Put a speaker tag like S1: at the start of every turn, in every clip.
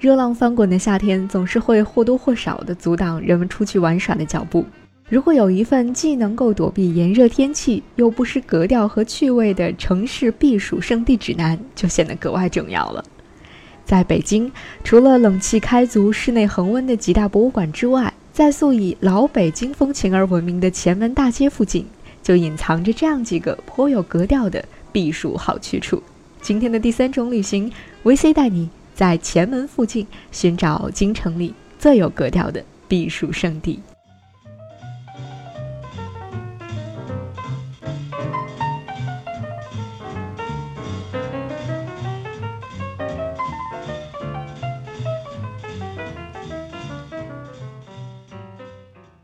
S1: 热浪翻滚的夏天总是会或多或少地阻挡人们出去玩耍的脚步。如果有一份既能够躲避炎热天气，又不失格调和趣味的城市避暑胜地指南，就显得格外重要了。在北京，除了冷气开足、室内恒温的几大博物馆之外，在素以老北京风情而闻名的前门大街附近，就隐藏着这样几个颇有格调的避暑好去处。今天的第三种旅行，VC 带你。在前门附近寻找京城里最有格调的避暑胜地。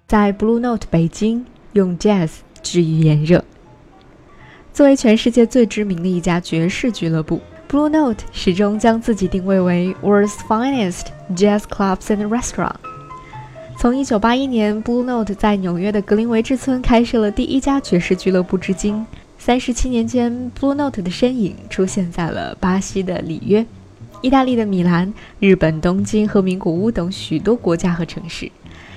S1: 在 Blue Note 北京，用 Jazz 治愈炎热。作为全世界最知名的一家爵士俱乐部。Blue Note 始终将自己定位为 World's finest jazz clubs and restaurant。从1981年 Blue Note 在纽约的格林维治村开设了第一家爵士俱乐部至今，三十七年间，Blue Note 的身影出现在了巴西的里约、意大利的米兰、日本东京和名古屋等许多国家和城市。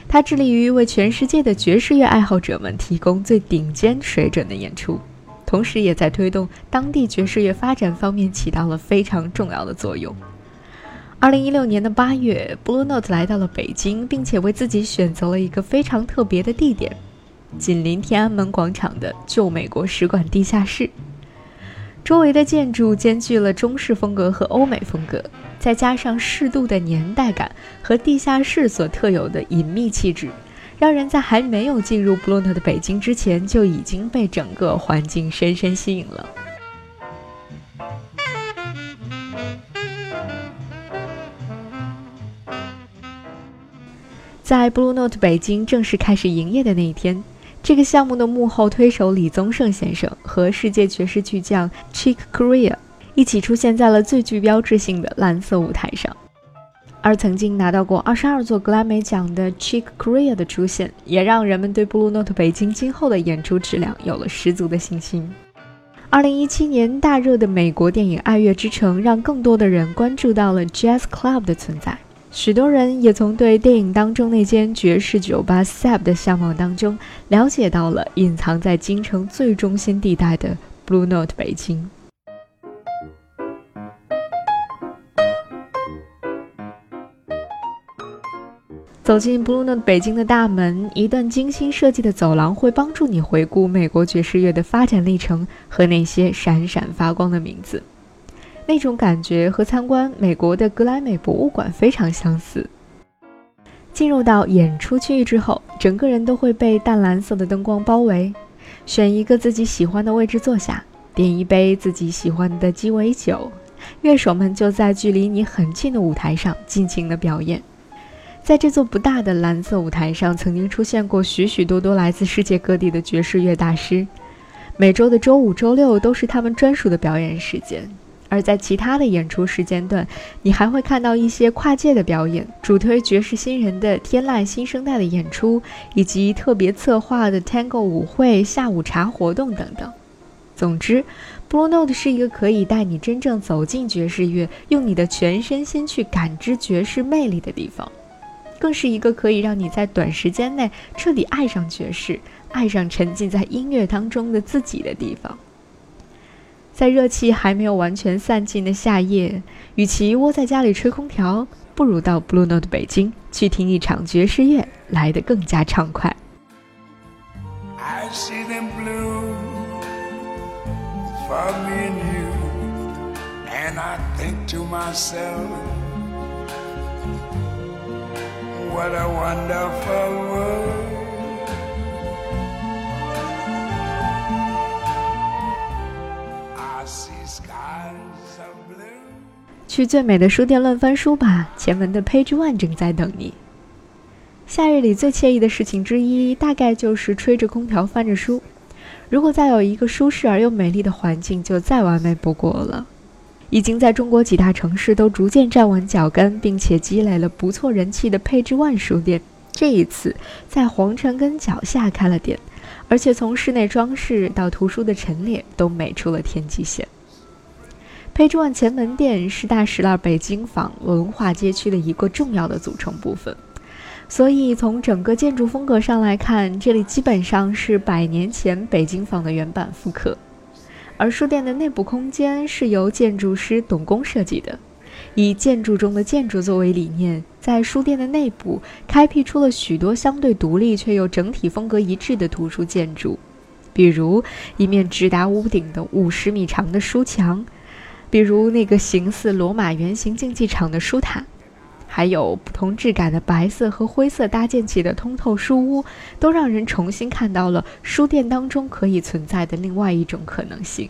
S1: 它致力于为全世界的爵士乐爱好者们提供最顶尖水准的演出。同时，也在推动当地爵士乐发展方面起到了非常重要的作用。二零一六年的八月，Blue Note 来到了北京，并且为自己选择了一个非常特别的地点——紧邻天安门广场的旧美国使馆地下室。周围的建筑兼具了中式风格和欧美风格，再加上适度的年代感和地下室所特有的隐秘气质。让人在还没有进入 Blue Note 的北京之前，就已经被整个环境深深吸引了。在 Blue Note 北京正式开始营业的那一天，这个项目的幕后推手李宗盛先生和世界爵士巨匠 Chick Corea 一起出现在了最具标志性的蓝色舞台上。而曾经拿到过二十二座格莱美奖的 Chick Corea 的出现，也让人们对 Blue Note 北京今后的演出质量有了十足的信心。二零一七年大热的美国电影《爱乐之城》，让更多的人关注到了 Jazz Club 的存在。许多人也从对电影当中那间爵士酒吧 Sab 的向往当中，了解到了隐藏在京城最中心地带的 Blue Note 北京。走进 Blue Note 北京的大门，一段精心设计的走廊会帮助你回顾美国爵士乐的发展历程和那些闪闪发光的名字。那种感觉和参观美国的格莱美博物馆非常相似。进入到演出区域之后，整个人都会被淡蓝色的灯光包围。选一个自己喜欢的位置坐下，点一杯自己喜欢的鸡尾酒，乐手们就在距离你很近的舞台上尽情的表演。在这座不大的蓝色舞台上，曾经出现过许许多多来自世界各地的爵士乐大师。每周的周五、周六都是他们专属的表演时间，而在其他的演出时间段，你还会看到一些跨界的表演，主推爵士新人的天籁新生代的演出，以及特别策划的 Tango 舞会、下午茶活动等等。总之，Blue Note 是一个可以带你真正走进爵士乐，用你的全身心去感知爵士魅力的地方。更是一个可以让你在短时间内彻底爱上爵士、爱上沉浸在音乐当中的自己的地方。在热气还没有完全散尽的夏夜，与其窝在家里吹空调，不如到 Blue Note 北京去听一场爵士乐，来得更加畅快。What a wonderful world 去最美的书店乱翻书吧，前门的 Page One 正在等你。夏日里最惬意的事情之一，大概就是吹着空调翻着书。如果再有一个舒适而又美丽的环境，就再完美不过了。已经在中国几大城市都逐渐站稳脚跟，并且积累了不错人气的配置万书店，这一次在皇城根脚下开了店，而且从室内装饰到图书的陈列都美出了天际线。佩朱万前门店是大石栏北京坊文化街区的一个重要的组成部分，所以从整个建筑风格上来看，这里基本上是百年前北京坊的原版复刻。而书店的内部空间是由建筑师董工设计的，以建筑中的建筑作为理念，在书店的内部开辟出了许多相对独立却又整体风格一致的图书建筑，比如一面直达屋顶的五十米长的书墙，比如那个形似罗马圆形竞技场的书塔。还有不同质感的白色和灰色搭建起的通透书屋，都让人重新看到了书店当中可以存在的另外一种可能性。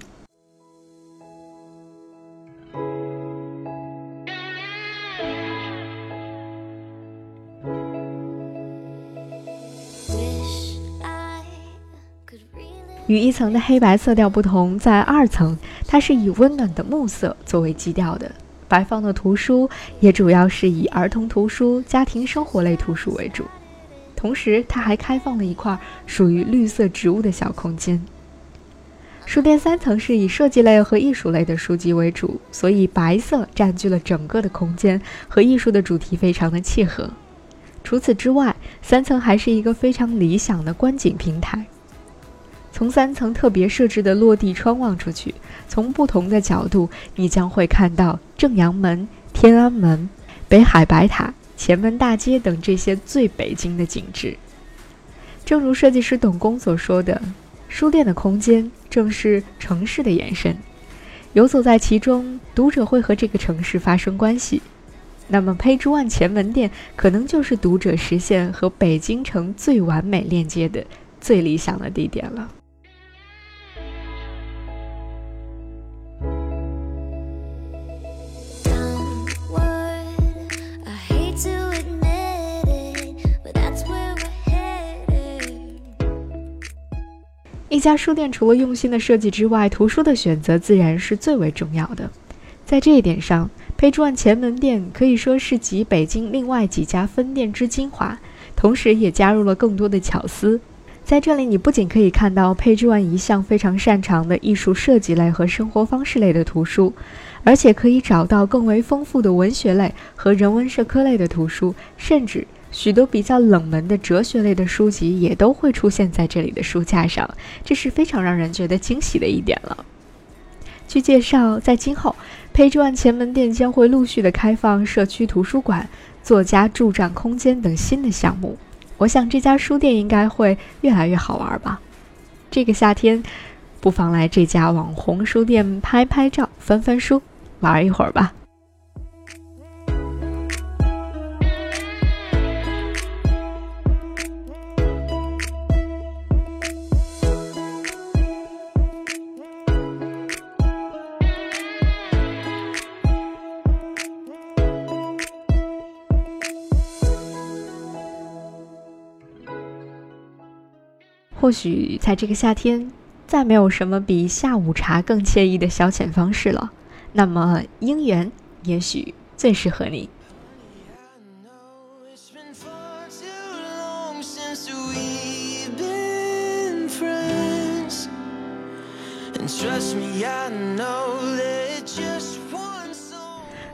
S1: 与一层的黑白色调不同，在二层，它是以温暖的木色作为基调的。摆放的图书也主要是以儿童图书、家庭生活类图书为主，同时它还开放了一块属于绿色植物的小空间。书店三层是以设计类和艺术类的书籍为主，所以白色占据了整个的空间，和艺术的主题非常的契合。除此之外，三层还是一个非常理想的观景平台。从三层特别设置的落地窗望出去，从不同的角度，你将会看到正阳门、天安门、北海白塔、前门大街等这些最北京的景致。正如设计师董工所说的，书店的空间正是城市的延伸，游走在其中，读者会和这个城市发生关系。那么，胚珠万前门店可能就是读者实现和北京城最完美链接的最理想的地点了。一家书店除了用心的设计之外，图书的选择自然是最为重要的。在这一点上，培珠万前门店可以说是集北京另外几家分店之精华，同时也加入了更多的巧思。在这里，你不仅可以看到佩珠万一向非常擅长的艺术设计类和生活方式类的图书，而且可以找到更为丰富的文学类和人文社科类的图书，甚至。许多比较冷门的哲学类的书籍也都会出现在这里的书架上，这是非常让人觉得惊喜的一点了。据介绍，在今后，，page one 前门店将会陆续的开放社区图书馆、作家驻站空间等新的项目。我想这家书店应该会越来越好玩吧。这个夏天，不妨来这家网红书店拍拍照、翻翻书、玩一会儿吧。或许在这个夏天，再没有什么比下午茶更惬意的消遣方式了。那么，姻缘也许最适合你。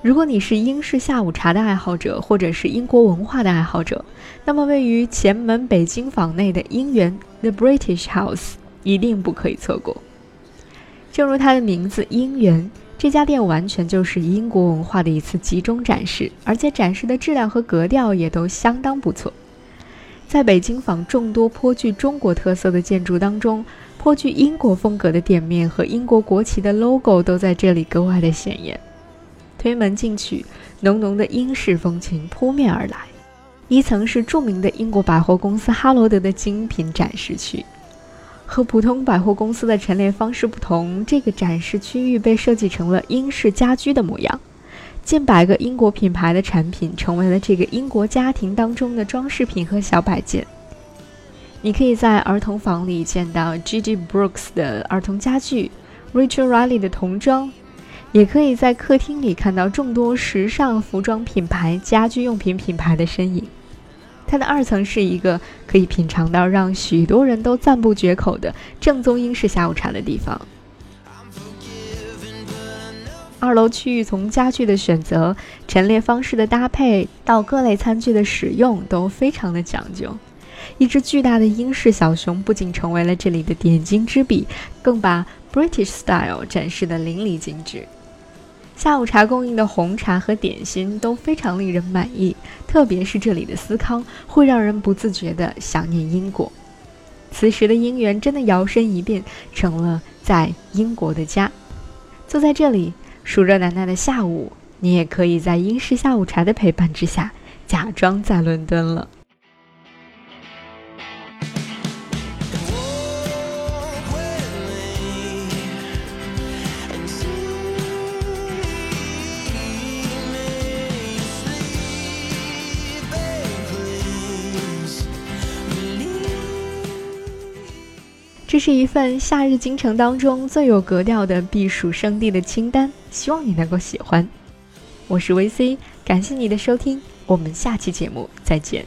S1: 如果你是英式下午茶的爱好者，或者是英国文化的爱好者，那么位于前门北京坊内的英园 The British House 一定不可以错过。正如它的名字“英园”，这家店完全就是英国文化的一次集中展示，而且展示的质量和格调也都相当不错。在北京坊众多颇具中国特色的建筑当中，颇具英国风格的店面和英国国旗的 logo 都在这里格外的显眼。推门进去，浓浓的英式风情扑面而来。一层是著名的英国百货公司哈罗德的精品展示区，和普通百货公司的陈列方式不同，这个展示区域被设计成了英式家居的模样。近百个英国品牌的产品成为了这个英国家庭当中的装饰品和小摆件。你可以在儿童房里见到 G.G. Brooks 的儿童家具，Rachel Riley 的童装。也可以在客厅里看到众多时尚服装品牌、家居用品品牌的身影。它的二层是一个可以品尝到让许多人都赞不绝口的正宗英式下午茶的地方。二楼区域从家具的选择、陈列方式的搭配到各类餐具的使用都非常的讲究。一只巨大的英式小熊不仅成为了这里的点睛之笔，更把 British style 展示得淋漓尽致。下午茶供应的红茶和点心都非常令人满意，特别是这里的司康，会让人不自觉地想念英国。此时的英园真的摇身一变成了在英国的家。坐在这里，暑热难耐的下午，你也可以在英式下午茶的陪伴之下，假装在伦敦了。这是一份夏日京城当中最有格调的避暑胜地的清单，希望你能够喜欢。我是 VC，感谢你的收听，我们下期节目再见。